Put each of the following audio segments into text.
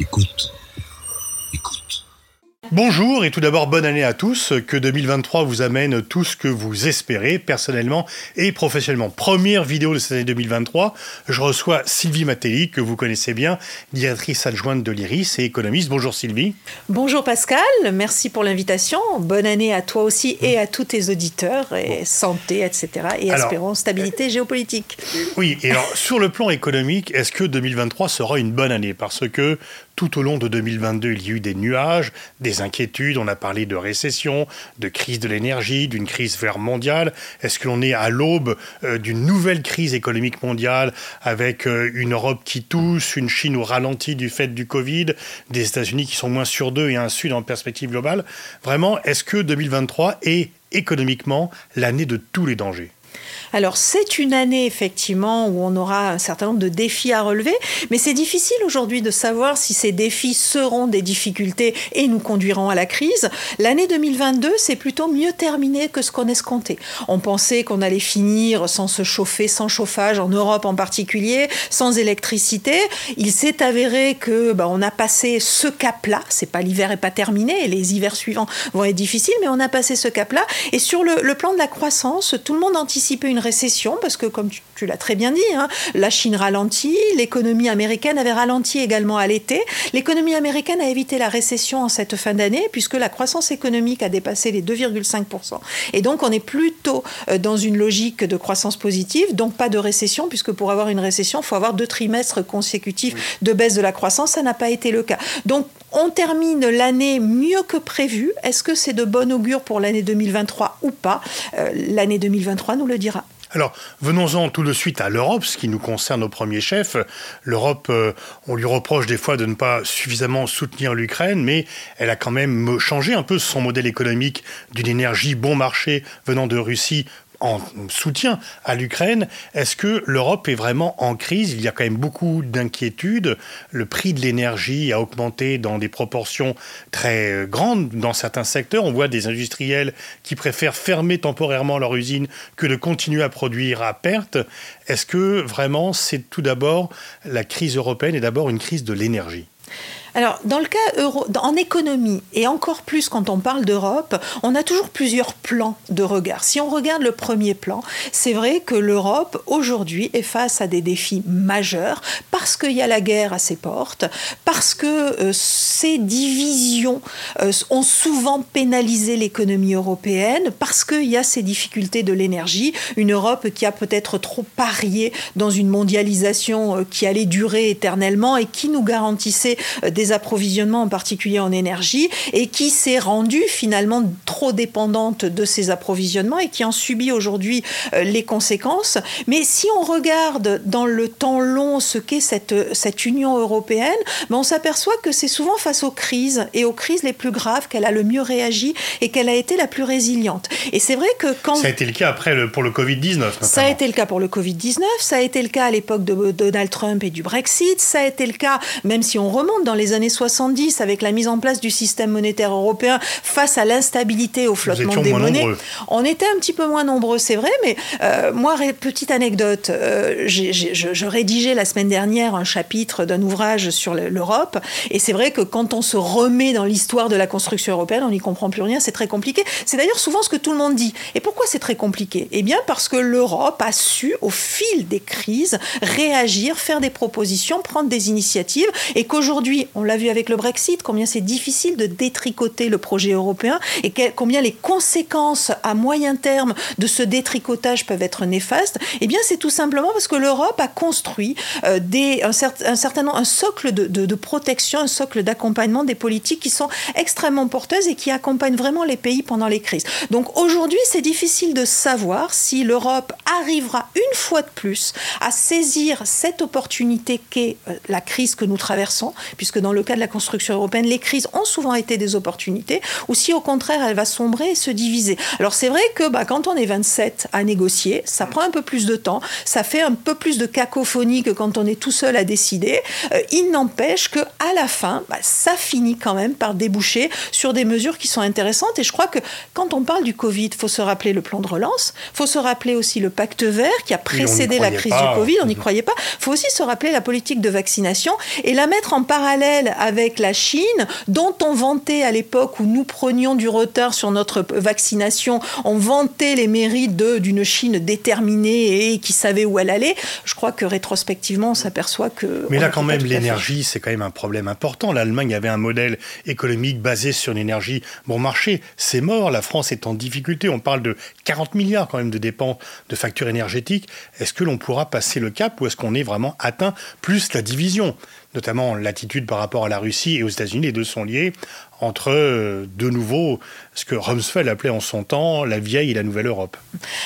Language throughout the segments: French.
Écoute. Bonjour et tout d'abord bonne année à tous, que 2023 vous amène tout ce que vous espérez personnellement et professionnellement. Première vidéo de cette année 2023, je reçois Sylvie Matelli, que vous connaissez bien, directrice adjointe de l'IRIS et économiste. Bonjour Sylvie. Bonjour Pascal, merci pour l'invitation. Bonne année à toi aussi et à tous tes auditeurs, et santé, etc. Et espérons stabilité euh, géopolitique. Oui, et alors sur le plan économique, est-ce que 2023 sera une bonne année? Parce que tout au long de 2022, il y a eu des nuages, des inquiétudes. On a parlé de récession, de crise de l'énergie, d'une crise vert mondiale. Est-ce que l'on est à l'aube euh, d'une nouvelle crise économique mondiale avec euh, une Europe qui tousse, une Chine au ralenti du fait du Covid, des États-Unis qui sont moins sur deux et un Sud en perspective globale? Vraiment, est-ce que 2023 est économiquement l'année de tous les dangers? Alors c'est une année effectivement où on aura un certain nombre de défis à relever, mais c'est difficile aujourd'hui de savoir si ces défis seront des difficultés et nous conduiront à la crise. L'année 2022, c'est plutôt mieux terminé que ce qu'on escomptait. On pensait qu'on allait finir sans se chauffer, sans chauffage en Europe en particulier, sans électricité. Il s'est avéré que bah, on a passé ce cap-là. C'est pas l'hiver est pas terminé, et les hivers suivants vont être difficiles, mais on a passé ce cap-là. Et sur le, plan de la croissance, tout le monde anticipait une récession, parce que comme tu, l'as très bien dit, hein, la Chine ralentit, l'économie américaine avait ralenti également à l'été. L'économie américaine a évité la récession en cette fin d'année, puisque la croissance économique a dépassé les 2,5%. Et donc on est plutôt euh, dans une logique de croissance positive, donc pas de récession, puisque pour avoir une récession, il faut avoir deux trimestres consécutifs de baisse de la croissance. Ça n'a pas été le cas. Donc on termine l'année mieux que prévu. Est-ce que c'est de bon augure pour l'année 2023 ou pas? Euh, L'année 2023 nous le dira. Alors, venons-en tout de suite à l'Europe, ce qui nous concerne au premier chef. L'Europe, euh, on lui reproche des fois de ne pas suffisamment soutenir l'Ukraine, mais elle a quand même changé un peu son modèle économique d'une énergie bon marché venant de Russie en soutien à l'Ukraine. Est-ce que l'Europe est vraiment en crise? Il y a quand même beaucoup d'inquiétudes. Le prix de l'énergie a augmenté dans des proportions très euh, grandes dans certains secteurs. On voit des industriels qui préfèrent fermer temporairement leur usine que de continuer à produire à perte. Est-ce que vraiment c'est tout d'abord la crise européenne est d'abord une crise de l'énergie? Alors, dans le cas euro, en économie, et encore plus quand on parle d'Europe, on a toujours plusieurs plans de regard. Si on regarde le premier plan, c'est vrai que l'Europe, aujourd'hui, est face à des défis majeurs parce qu'il y a la guerre à ses portes, parce que euh, ces divisions euh, ont souvent pénalisé l'économie européenne, parce qu'il y a ces difficultés de l'énergie. Une Europe qui a peut-être trop parié dans une mondialisation euh, qui allait durer éternellement et qui nous garantissait des des approvisionnements, en particulier en énergie, et qui s'est rendue finalement trop dépendante de ces approvisionnements et qui en subit aujourd'hui euh, les conséquences. Mais si on regarde dans le temps long ce qu'est cette, cette Union européenne, ben on s'aperçoit que c'est souvent face aux crises et aux crises les plus graves qu'elle a le mieux réagi et qu'elle a été la plus résiliente. Et c'est vrai que quand... Ça a été le cas après le, pour le Covid-19. Ça a été le cas pour le Covid-19, ça a été le cas à l'époque de Donald Trump et du Brexit, ça a été le cas, même si on remonte dans les années 70 avec la mise en place du système monétaire européen face à l'instabilité au flottement des monnaies. On était un petit peu moins nombreux, c'est vrai, mais euh, moi, petite anecdote, euh, je, rédigeais la semaine dernière un chapitre d'un ouvrage sur l'Europe, et c'est vrai que quand on se remet dans l'histoire de la construction européenne, on n'y comprend plus rien, c'est très compliqué. C'est d'ailleurs souvent ce que tout le monde dit. Et pourquoi c'est très compliqué? Eh bien parce que l'Europe a su, au fil des crises, réagir, faire des propositions, prendre des initiatives, et qu'aujourd'hui, on l'a vu avec le Brexit, combien c'est difficile de détricoter le projet européen et combien les conséquences à moyen terme de ce détricotage peuvent être néfastes, eh bien c'est tout simplement parce que l'Europe a construit euh, un, certain un socle de, de protection, un socle d'accompagnement des politiques qui sont extrêmement porteuses et qui accompagnent vraiment les pays pendant les crises. Donc aujourd'hui, c'est difficile de savoir si l'Europe arrivera une fois de plus à saisir cette opportunité qu'est euh, la crise que nous traversons, puisque dans le cas de la construction européenne, les crises ont souvent été des opportunités, ou si au contraire elle va sombrer et se diviser. Alors c'est vrai que bah, quand on est 27 à négocier, ça prend un peu plus de temps, ça fait un peu plus de cacophonie que quand on est tout seul à décider. Euh, il n'empêche que à la fin, bah, ça finit quand même par déboucher sur des mesures qui sont intéressantes. Et je crois que quand on parle du Covid, il faut se rappeler le plan de relance, il faut se rappeler aussi le pacte vert qui a précédé la crise du Covid, on n'y croyait pas. Il faut aussi se rappeler la politique de vaccination et la mettre en parallèle avec la Chine, dont on vantait à l'époque où nous prenions du retard sur notre vaccination, on vantait les mérites d'une Chine déterminée et qui savait où elle allait. Je crois que rétrospectivement, on s'aperçoit que... Mais là, quand même, l'énergie, c'est quand même un problème important. L'Allemagne avait un modèle économique basé sur une énergie bon marché. C'est mort, la France est en difficulté. On parle de 40 milliards quand même de dépenses de factures énergétiques. Est-ce que l'on pourra passer le cap ou est-ce qu'on est vraiment atteint plus la division? Notamment l'attitude par rapport à la Russie et aux États-Unis, les deux sont liés, entre euh, de nouveau ce que Rumsfeld appelait en son temps la vieille et la nouvelle Europe.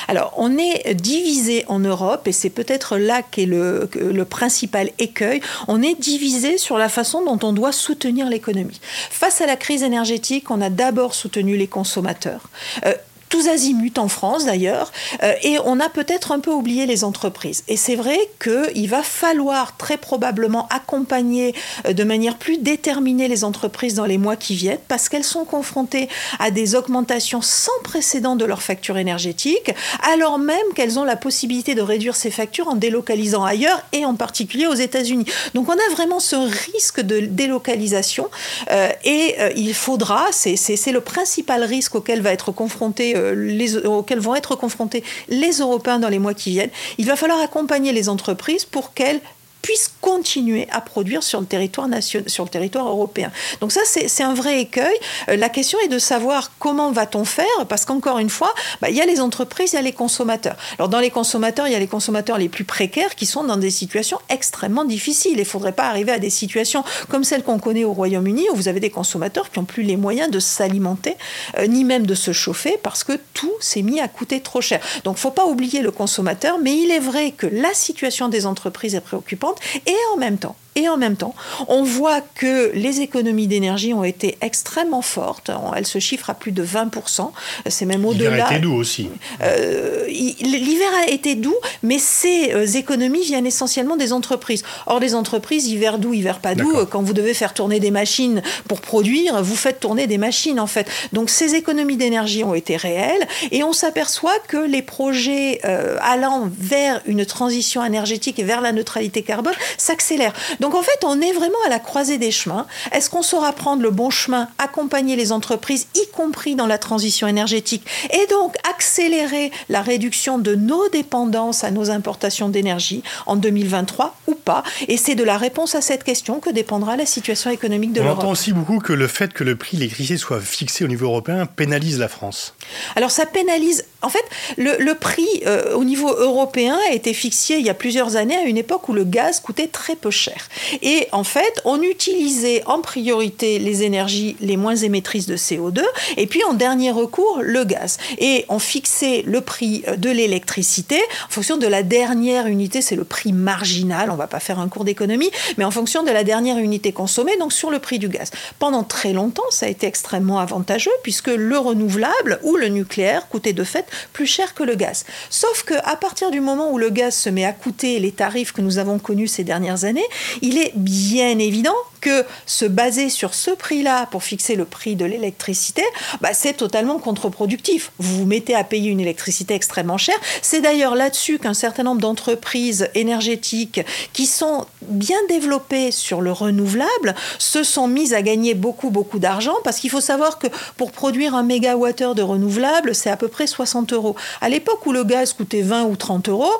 Alors, on est divisé en Europe, et c'est peut-être là qu'est le, le principal écueil, on est divisé sur la façon dont on doit soutenir l'économie. Face à la crise énergétique, on a d'abord soutenu les consommateurs. Euh, tous azimuts en France d'ailleurs, euh, et on a peut-être un peu oublié les entreprises. Et c'est vrai qu'il va falloir très probablement accompagner euh, de manière plus déterminée les entreprises dans les mois qui viennent, parce qu'elles sont confrontées à des augmentations sans précédent de leurs factures énergétiques, alors même qu'elles ont la possibilité de réduire ces factures en délocalisant ailleurs, et en particulier aux États-Unis. Donc on a vraiment ce risque de délocalisation, euh, et il faudra, c'est le principal risque auquel va être confronté les, auxquels vont être confrontés les Européens dans les mois qui viennent, il va falloir accompagner les entreprises pour qu'elles puissent continuer à produire sur le territoire, national, sur le territoire européen. Donc ça, c'est un vrai écueil. Euh, la question est de savoir comment va-t-on faire, parce qu'encore une fois, bah, il y a les entreprises, il y a les consommateurs. Alors dans les consommateurs, il y a les consommateurs les plus précaires qui sont dans des situations extrêmement difficiles. Il ne faudrait pas arriver à des situations comme celles qu'on connaît au Royaume-Uni, où vous avez des consommateurs qui n'ont plus les moyens de s'alimenter, euh, ni même de se chauffer, parce que tout s'est mis à coûter trop cher. Donc faut pas oublier le consommateur, mais il est vrai que la situation des entreprises est préoccupante et en même temps, et en même temps, on voit que les économies d'énergie ont été extrêmement fortes. Elles se chiffrent à plus de 20%. C'est même au-delà. L'hiver a été doux aussi. Euh, l'hiver a été doux, mais ces euh, économies viennent essentiellement des entreprises. Or, les entreprises, hiver doux, hiver pas doux, quand vous devez faire tourner des machines pour produire, vous faites tourner des machines en fait. Donc, ces économies d'énergie ont été réelles et on s'aperçoit que les projets euh, allant vers une transition énergétique et vers la neutralité carbone s'accélèrent. Donc en fait, on est vraiment à la croisée des chemins. Est-ce qu'on saura prendre le bon chemin, accompagner les entreprises, y compris dans la transition énergétique, et donc accélérer la réduction de nos dépendances à nos importations d'énergie en 2023 ou pas? Et c'est de la réponse à cette question que dépendra la situation économique de l'Europe. On entend aussi beaucoup que le fait que le prix de l'électricité soit fixé au niveau européen pénalise la France. Alors ça pénalise. En fait, le, prix euh, au niveau européen a été fixé il y a plusieurs années à une époque où le gaz coûtait très peu cher. Et en fait, on utilisait en priorité les énergies les moins émettrices de CO2 et puis en dernier recours le gaz. Et on fixait le prix de l'électricité en fonction de la dernière unité, c'est le prix marginal, on va pas faire un cours d'économie, mais en fonction de la dernière unité consommée, donc sur le prix du gaz. Pendant très longtemps, ça a été extrêmement avantageux puisque le renouvelable ou le nucléaire coûtait de fait plus cher que le gaz. Sauf que à partir du moment où le gaz se met à coûter les tarifs que nous avons connus ces dernières années, il est bien évident que se baser sur ce prix-là pour fixer le prix de l'électricité, bah, c'est totalement contre-productif. Vous vous mettez à payer une électricité extrêmement chère. C'est d'ailleurs là-dessus qu'un certain nombre d'entreprises énergétiques qui sont bien développées sur le renouvelable se sont mises à gagner beaucoup, beaucoup d'argent parce qu'il faut savoir que pour produire un mégawattheure de renouvelable, c'est à peu près 60 euros. À l'époque où le gaz coûtait 20 ou 30 euros,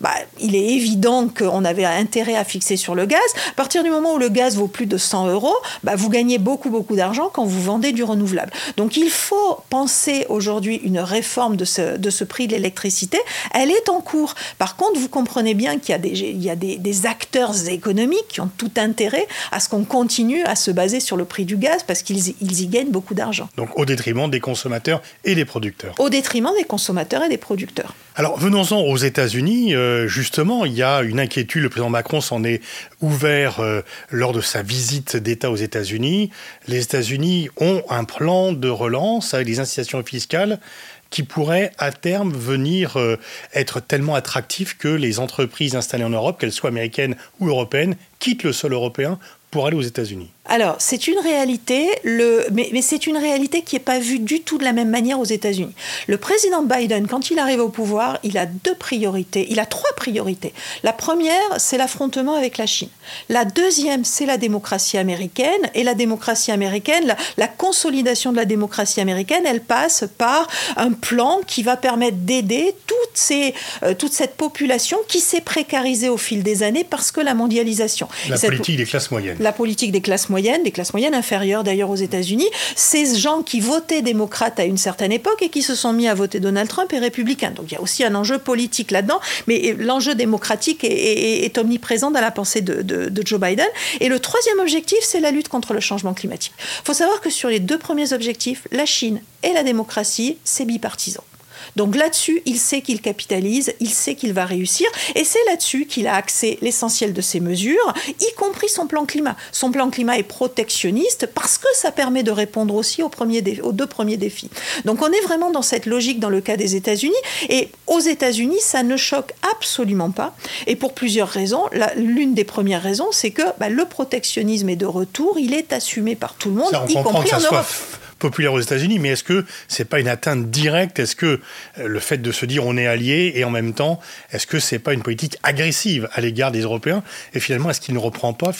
bah, il est évident qu'on avait intérêt à fixer sur le gaz. À partir du moment où le gaz vaut plus de 100 euros, bah, vous gagnez beaucoup, beaucoup d'argent quand vous vendez du renouvelable. Donc il faut penser aujourd'hui une réforme de ce, de ce prix de l'électricité. Elle est en cours. Par contre, vous comprenez bien qu'il y a, des, il y a des, des acteurs économiques qui ont tout intérêt à ce qu'on continue à se baser sur le prix du gaz parce qu'ils ils y gagnent beaucoup d'argent. Donc au détriment des consommateurs et des producteurs. Au détriment des consommateurs et des producteurs. Alors venons-en aux États-Unis. Euh, justement, il y a une inquiétude. Le président Macron s'en est ouvert euh, lors de sa visite d'État aux États-Unis. Les États-Unis ont un plan de relance avec des incitations fiscales qui pourraient à terme venir euh, être tellement attractifs que les entreprises installées en Europe, qu'elles soient américaines ou européennes, quittent le sol européen pour aller aux États-Unis. Alors, c'est une réalité, le, mais, mais c'est une réalité qui n'est pas vue du tout de la même manière aux États-Unis. Le président Biden, quand il arrive au pouvoir, il a deux priorités, il a trois priorités. La première, c'est l'affrontement avec la Chine. La deuxième, c'est la démocratie américaine. Et la démocratie américaine, la, la consolidation de la démocratie américaine, elle passe par un plan qui va permettre d'aider toutes ces, euh, toute cette population qui s'est précarisée au fil des années parce que la mondialisation. La politique des classes moyennes. La politique des classes moyennes des classes moyennes inférieures d'ailleurs aux États-Unis, ces gens qui votaient démocrates à une certaine époque et qui se sont mis à voter Donald Trump et républicain. Donc il y a aussi un enjeu politique là-dedans, mais l'enjeu démocratique est, omniprésent dans la pensée de, de, Joe Biden. Et le troisième objectif, c'est la lutte contre le changement climatique. Il faut savoir que sur les deux premiers objectifs, la Chine et la démocratie, c'est bipartisan. Donc là-dessus, il sait qu'il capitalise, il sait qu'il va réussir, et c'est là-dessus qu'il a axé l'essentiel de ses mesures, y compris son plan climat. Son plan climat est protectionniste parce que ça permet de répondre aussi aux, aux deux premiers défis. Donc on est vraiment dans cette logique dans le cas des États-Unis, et aux États-Unis, ça ne choque absolument pas, et pour plusieurs raisons. L'une des premières raisons, c'est que bah, le protectionnisme est de retour, il est assumé par tout le monde, y compris en Europe populaire aux États-Unis, mais est-ce que c'est pas une atteinte directe? Est-ce que euh, le fait de se dire on est allié et en même temps, est-ce que c'est pas une politique agressive à l'égard des Européens? Et finalement, est-ce qu'il ne reprend pas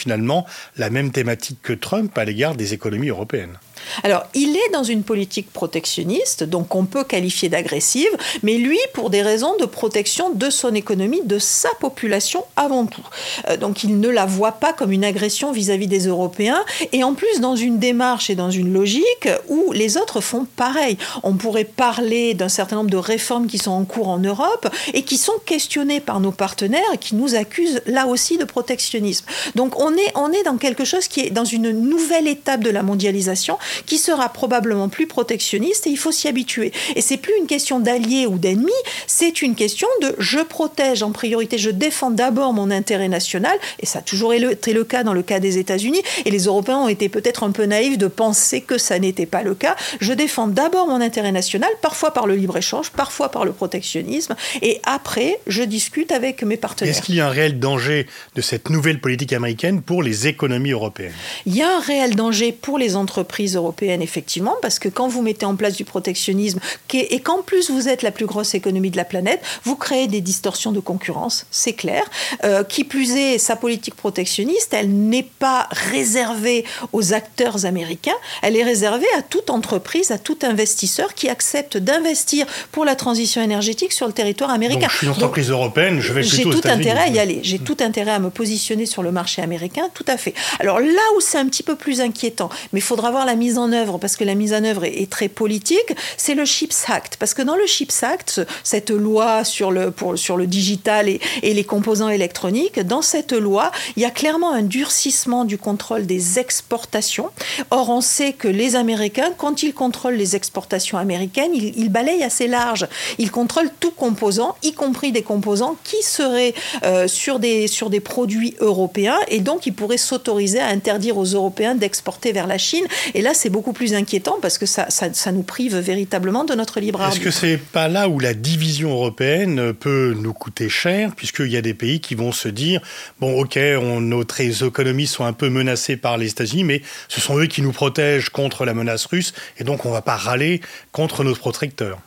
la même thématique que Trump à l'égard des économies européennes? Alors, il est dans une politique protectionniste, donc on peut qualifier d'agressive, mais lui, pour des raisons de protection de son économie, de sa population avant tout. Euh, donc, il ne la voit pas comme une agression vis-à-vis des Européens, et en plus dans une démarche et dans une logique où les autres font pareil. On pourrait parler d'un certain nombre de réformes qui sont en cours en Europe et qui sont questionnées par nos partenaires et qui nous accusent là aussi de protectionnisme. Donc, on est, on est dans quelque chose qui est dans une nouvelle étape de la mondialisation qui sera probablement plus protectionniste et il faut s'y habituer. Et c'est plus une question d'alliés ou d'ennemis, c'est une question de je protège en priorité, je défends d'abord mon intérêt national, et ça a toujours été le cas dans le cas des États-Unis, et les Européens ont été peut-être un peu naïfs de penser que ça n'était pas le cas. Je défends d'abord mon intérêt national, parfois par le libre-échange, parfois par le protectionnisme, et après, je discute avec mes partenaires. Est-ce qu'il y a un réel danger de cette nouvelle politique américaine pour les économies européennes? Il y a un réel danger pour les entreprises européenne, effectivement, parce que quand vous mettez en place du protectionnisme et qu'en plus vous êtes la plus grosse économie de la planète, vous créez des distorsions de concurrence, c'est clair. Euh, qui plus est, sa politique protectionniste, elle n'est pas réservée aux acteurs américains, elle est réservée à toute entreprise, à tout investisseur qui accepte d'investir pour la transition énergétique sur le territoire américain. Donc, je suis une entreprise européenne, je vais plutôt J'ai tout intérêt à y aller, j'ai tout intérêt à me positionner sur le marché américain, tout à fait. Alors là où c'est un petit peu plus inquiétant, mais il faudra voir la mise en œuvre, parce que la mise en œuvre est, très politique, c'est le Chips Act. Parce que dans le Chips Act, cette loi sur le, sur le digital et, et les composants électroniques, dans cette loi, il y a clairement un durcissement du contrôle des exportations. Or, on sait que les Américains, quand ils contrôlent les exportations américaines, ils, balayent assez large. Ils contrôlent tout composant, y compris des composants qui seraient euh, sur, des, sur des produits européens. Et donc, ils pourraient s'autoriser à interdire aux Européens d'exporter vers la Chine. Et là, c'est beaucoup plus inquiétant parce que ça, ça, nous prive véritablement de notre libre arbitre. Est-ce que c'est pas là où la division européenne peut nous coûter cher, puisqu'il y a des pays qui vont se dire bon, ok, on, notre économies sont un peu menacées par les États-Unis, mais ce sont eux qui nous protègent contre la menace russe, et donc on ne va pas râler contre nos protecteurs.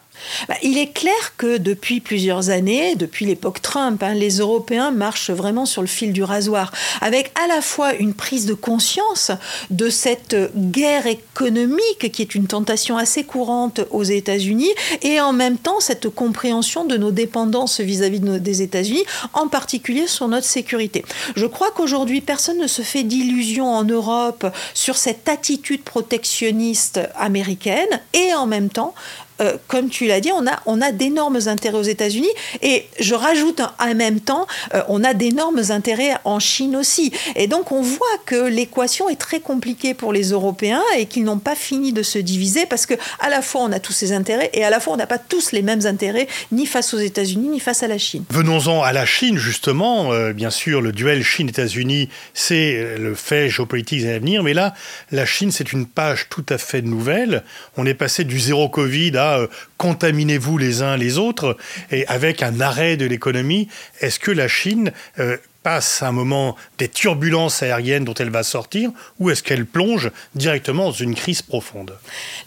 Bah, il est clair que depuis plusieurs années, depuis l'époque Trump, hein, les Européens marchent vraiment sur le fil du rasoir, avec à la fois une prise de conscience de cette guerre économique qui est une tentation assez courante aux États-Unis, et en même temps cette compréhension de nos dépendances vis-à-vis des États-Unis, en particulier sur notre sécurité. Je crois qu'aujourd'hui, personne ne se fait d'illusions en Europe sur cette attitude protectionniste américaine, et en même temps, euh, comme tu l'as dit, on a, on a d'énormes intérêts aux États-Unis. Et je rajoute en même temps, euh, on a d'énormes intérêts en Chine aussi. Et donc on voit que l'équation est très compliquée pour les Européens et qu'ils n'ont pas fini de se diviser parce que à la fois on a tous ces intérêts et à la fois on n'a pas tous les mêmes intérêts ni face aux États-Unis ni face à la Chine. Venons-en à la Chine justement. Euh, bien sûr, le duel Chine-États-Unis, c'est le fait géopolitique à venir. Mais là, la Chine, c'est une page tout à fait nouvelle. On est passé du zéro Covid à euh, contaminez-vous les uns les autres, et avec un arrêt de l'économie, est-ce que la Chine euh, passe à un moment des turbulences aériennes dont elle va sortir ou est-ce qu'elle plonge directement dans une crise profonde?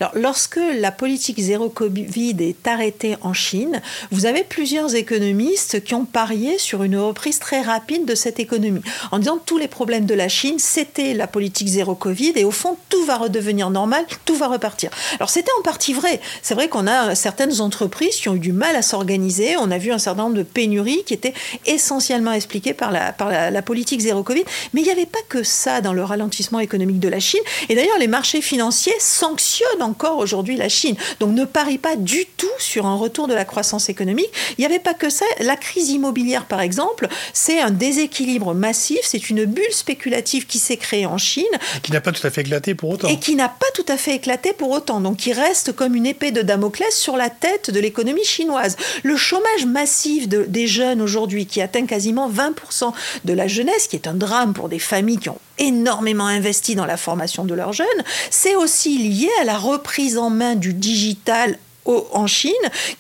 Alors, lorsque la politique zéro Covid est arrêtée en Chine, vous avez plusieurs économistes qui ont parié sur une reprise très rapide de cette économie, en disant que tous les problèmes de la Chine, c'était la politique zéro Covid, et au fond, tout va redevenir normal, tout va repartir. Alors, c'était en partie vrai. C'est vrai qu'on a certaines entreprises qui ont eu du mal à s'organiser, on a vu un certain nombre de pénuries qui étaient essentiellement expliquées par la, par la, politique zéro Covid, mais il n'y avait pas que ça dans le ralentissement économique de la Chine, et d'ailleurs, les marchés financiers sanctionnent encore aujourd'hui la Chine, donc ne parie pas du tout sur un retour de la croissance économique. Il n'y avait pas que ça. La crise immobilière, par exemple, c'est un déséquilibre massif, c'est une bulle spéculative qui s'est créée en Chine. Et qui n'a pas tout à fait éclaté pour autant. Et qui n'a pas tout à fait éclaté pour autant. Donc qui reste comme une épée de Damoclès sur la tête de l'économie chinoise. Le chômage massif des jeunes aujourd'hui, qui atteint quasiment 20% de la jeunesse, qui est un drame pour des familles qui ont énormément investi dans la formation de leurs jeunes, c'est aussi lié à la reprise en main du digital en Chine,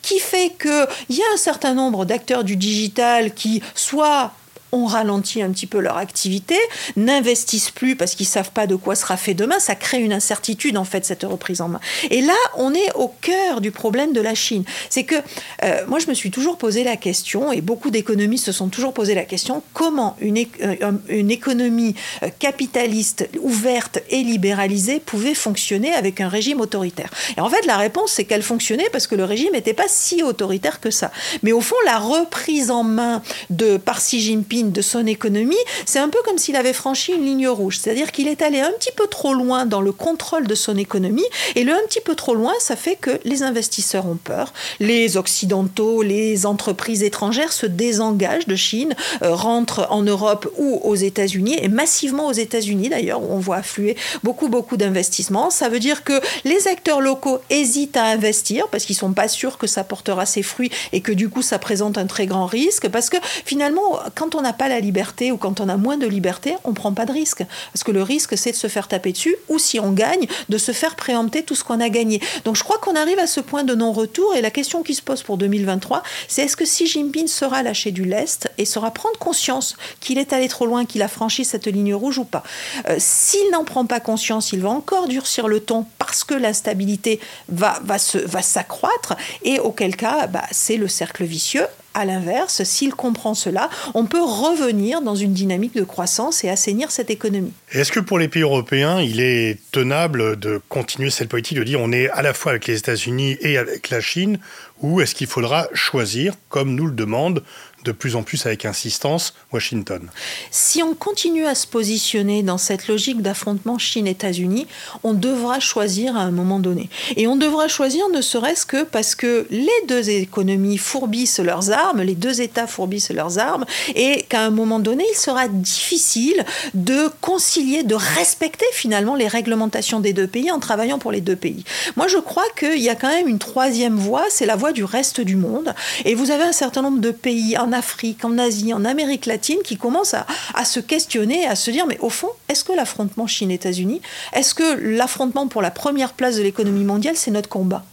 qui fait qu'il y a un certain nombre d'acteurs du digital qui soit ont ralenti un petit peu leur activité, n'investissent plus parce qu'ils savent pas de quoi sera fait demain. Ça crée une incertitude en fait cette reprise en main. Et là, on est au cœur du problème de la Chine. C'est que euh, moi, je me suis toujours posé la question, et beaucoup d'économistes se sont toujours posé la question comment une, euh, une économie euh, capitaliste ouverte et libéralisée pouvait fonctionner avec un régime autoritaire? Et en fait, la réponse c'est qu'elle fonctionnait parce que le régime n'était pas si autoritaire que ça. Mais au fond, la reprise en main de par Xi Jinping de son économie, c'est un peu comme s'il avait franchi une ligne rouge. C'est-à-dire qu'il est allé un petit peu trop loin dans le contrôle de son économie. Et le un petit peu trop loin, ça fait que les investisseurs ont peur. Les Occidentaux, les entreprises étrangères se désengagent de Chine, euh, rentrent en Europe ou aux États-Unis, et massivement aux États-Unis d'ailleurs, où on voit affluer beaucoup, beaucoup d'investissements. Ça veut dire que les acteurs locaux hésitent à investir parce qu'ils sont pas sûrs que ça portera ses fruits et que du coup ça présente un très grand risque. Parce que finalement, quand on a pas la liberté ou quand on a moins de liberté, on prend pas de risque. Parce que le risque, c'est de se faire taper dessus ou si on gagne, de se faire préempter tout ce qu'on a gagné. Donc je crois qu'on arrive à ce point de non-retour et la question qui se pose pour 2023, c'est est-ce que Xi Jinping sera lâché du lest et sera prendre conscience qu'il est allé trop loin, qu'il a franchi cette ligne rouge ou pas? Euh, S'il n'en prend pas conscience, il va encore durcir le ton parce que l'instabilité va, va, va s'accroître et auquel cas, bah, c'est le cercle vicieux à l'inverse, s'il comprend cela, on peut revenir dans une dynamique de croissance et assainir cette économie. Est-ce que pour les pays européens, il est tenable de continuer cette politique de dire on est à la fois avec les États-Unis et avec la Chine, ou est-ce qu'il faudra choisir, comme nous le demande de plus en plus avec insistance Washington. Si on continue à se positionner dans cette logique d'affrontement Chine-États-Unis, on devra choisir à un moment donné. Et on devra choisir ne serait-ce que parce que les deux économies fourbissent leurs armes, les deux États fourbissent leurs armes, et qu'à un moment donné, il sera difficile de concilier, de respecter finalement les réglementations des deux pays en travaillant pour les deux pays. Moi, je crois qu'il y a quand même une troisième voie, c'est la voie du reste du monde. Et vous avez un certain nombre de pays Afrique, en Asie, en Amérique latine qui commencent à, à se questionner, à se dire, mais au fond, est-ce que l'affrontement Chine-États-Unis, est-ce que l'affrontement pour la première place de l'économie mondiale, c'est notre combat?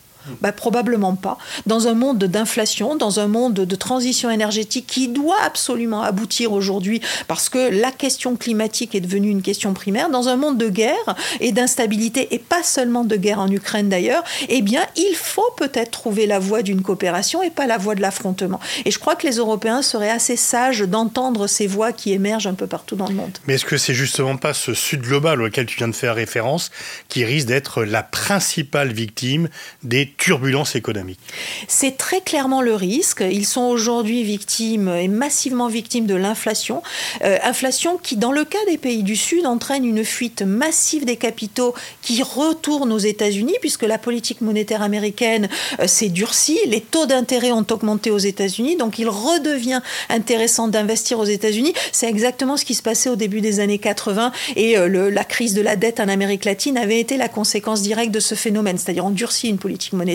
Bah, Probablement pas. Dans un monde d'inflation, dans un monde de transition énergétique qui doit absolument aboutir aujourd'hui parce que la question climatique est devenue une question primaire, dans un monde de guerre et d'instabilité, et pas seulement de guerre en Ukraine d'ailleurs, eh bien, il faut peut-être trouver la voie d'une coopération et pas la voie de l'affrontement. Et je crois que les Européens seraient assez sages d'entendre ces voix qui émergent un peu partout dans le monde. Mais est-ce que c'est justement pas ce Sud global auquel tu viens de faire référence qui risque d'être la principale victime des turbulence économique. C'est très clairement le risque. Ils sont aujourd'hui victimes et massivement victimes de l'inflation. Euh, inflation qui, dans le cas des pays du Sud, entraîne une fuite massive des capitaux qui retournent aux États-Unis, puisque la politique monétaire américaine euh, s'est durcie. Les taux d'intérêt ont augmenté aux États-Unis, donc il redevient intéressant d'investir aux États-Unis. C'est exactement ce qui se passait au début des années 80 et euh, la crise de la dette en Amérique latine avait été la conséquence directe de ce phénomène. C'est-à-dire on durcit une politique monétaire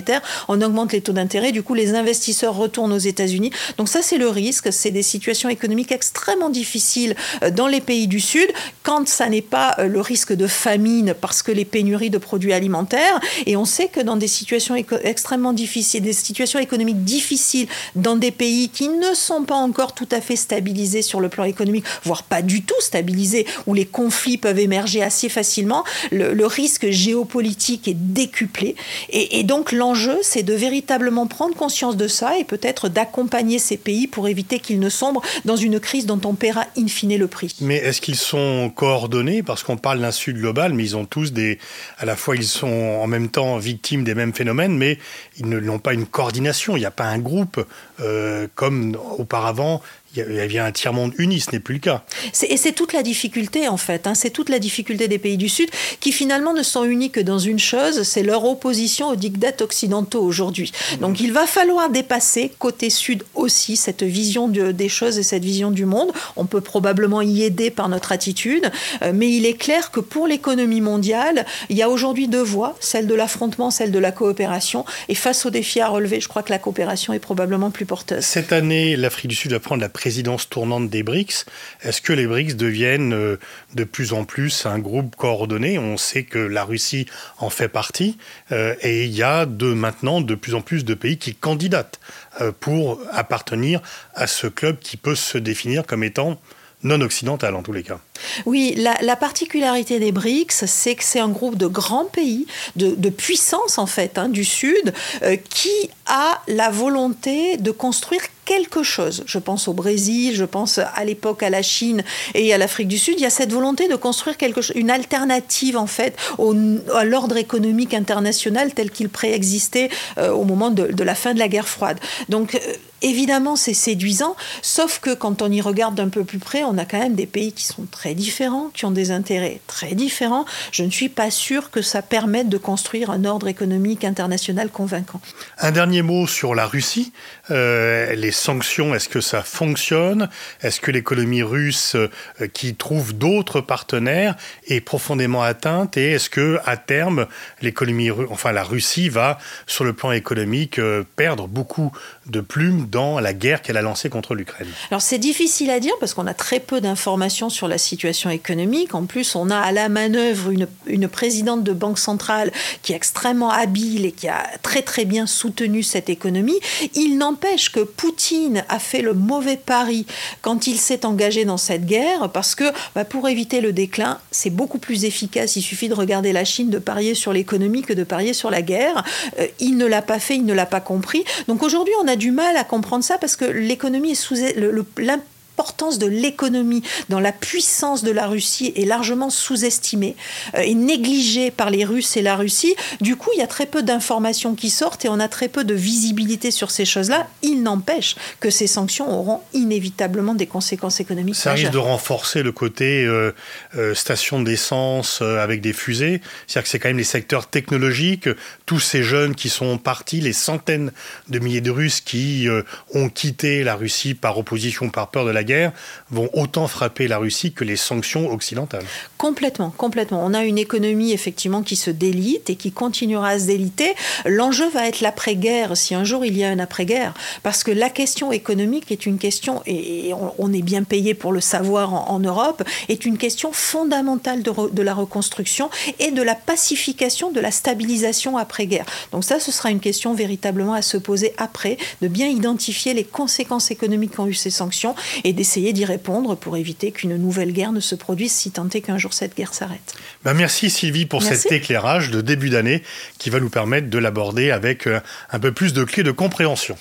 on augmente les taux d'intérêt, du coup les investisseurs retournent aux États-Unis. Donc ça c'est le risque, c'est des situations économiques extrêmement difficiles euh, dans les pays du Sud, quand ça n'est pas euh, le risque de famine parce que les pénuries de produits alimentaires, et on sait que dans des situations extrêmement difficiles, des situations économiques difficiles dans des pays qui ne sont pas encore tout à fait stabilisés sur le plan économique, voire pas du tout stabilisés, où les conflits peuvent émerger assez facilement, le, risque géopolitique est décuplé. Et, donc l'enjeu, c'est de véritablement prendre conscience de ça et peut-être d'accompagner ces pays pour éviter qu'ils ne sombrent dans une crise dont on paiera in fine le prix. Mais est-ce qu'ils sont coordonnés? Parce qu'on parle d'un Sud global, mais ils ont tous des... À la fois, ils sont en même temps victimes des mêmes phénomènes, mais ils n'ont pas une coordination. Il n'y a pas un groupe euh, comme auparavant il y avait un tiers-monde uni, ce n'est plus le cas. Et c'est toute la difficulté, en fait. Hein. c'est toute la difficulté des pays du Sud qui, finalement, ne sont unis que dans une chose, c'est leur opposition aux dictats occidentaux aujourd'hui. Donc, il va falloir dépasser, côté Sud aussi, cette vision des choses et cette vision du monde. On peut probablement y aider par notre attitude, euh, mais il est clair que pour l'économie mondiale, il y a aujourd'hui deux voies, celle de l'affrontement, celle de la coopération. Et face aux défis à relever, je crois que la coopération est probablement plus porteuse. Cette année, l'Afrique du Sud va prendre la présidence tournante des BRICS, est-ce que les BRICS deviennent euh, de plus en plus un groupe coordonné? On sait que la Russie en fait partie euh, et il y a de maintenant de plus en plus de pays qui candidatent euh, pour appartenir à ce club qui peut se définir comme étant non occidental en tous les cas. Oui, la, particularité des BRICS, c'est que c'est un groupe de grands pays, de, puissance en fait, hein, du Sud, qui a la volonté de construire quelque chose. Je pense au Brésil, je pense à l'époque à la Chine et à l'Afrique du Sud. Il y a cette volonté de construire quelque chose, une alternative en fait à l'ordre économique international tel qu'il préexistait euh, au moment de, de, la fin de la guerre froide. Donc euh, évidemment, c'est séduisant, sauf que quand on y regarde d'un peu plus près, on a quand même des pays qui sont très différents, qui ont des intérêts très différents. Je ne suis pas sûr que ça permette de construire un ordre économique international convaincant. Un dernier mot sur la Russie. Euh, les sanctions, est-ce que ça fonctionne? Est-ce que l'économie russe, euh, qui trouve d'autres partenaires, est profondément atteinte? Et est-ce que à terme, l'économie, enfin la Russie va, sur le plan économique, euh, perdre beaucoup de plumes dans la guerre qu'elle a lancée contre l'Ukraine Alors c'est difficile à dire parce qu'on a très peu d'informations sur la situation économique. En plus, on a à la manœuvre une, une présidente de banque centrale qui est extrêmement habile et qui a très très bien soutenu cette économie. Il n'empêche que Poutine a fait le mauvais pari quand il s'est engagé dans cette guerre parce que bah, pour éviter le déclin, c'est beaucoup plus efficace. Il suffit de regarder la Chine, de parier sur l'économie que de parier sur la guerre. Euh, il ne l'a pas fait, il ne l'a pas compris. Donc aujourd'hui, on a du mal à comprendre comprendre ça parce que l'économie est sous l'importance de l'économie dans la puissance de la Russie est largement sous-estimée euh, et négligée par les Russes et la Russie. Du coup, il y a très peu d'informations qui sortent et on a très peu de visibilité sur ces choses-là. Il n'empêche que ces sanctions auront inévitablement des conséquences économiques. Ça risque de renforcer le côté euh, euh, station d'essence avec des fusées. C'est-à-dire que c'est quand même les secteurs technologiques, tous ces jeunes qui sont partis, les centaines de milliers de Russes qui ont quitté la Russie par opposition, par peur de la guerre, vont autant frapper la Russie que les sanctions occidentales. Complètement, complètement. On a une économie effectivement qui se délite et qui continuera à se déliter. L'enjeu va être l'après-guerre, si un jour il y a un après-guerre, parce que la question économique est une question, et on est bien payé pour le savoir en, Europe, est une question fondamentale de, de la reconstruction et de la pacification, de la stabilisation après-guerre. Donc ça, ce sera une question véritablement à se poser après, de bien identifier les conséquences économiques qu'ont eu ces sanctions et d'essayer d'y répondre pour éviter qu'une nouvelle guerre ne se produise si tant est qu'un jour cette guerre s'arrête. Ben merci Sylvie pour cet éclairage de début d'année qui va nous permettre de l'aborder avec euh, un peu plus de clés de compréhension.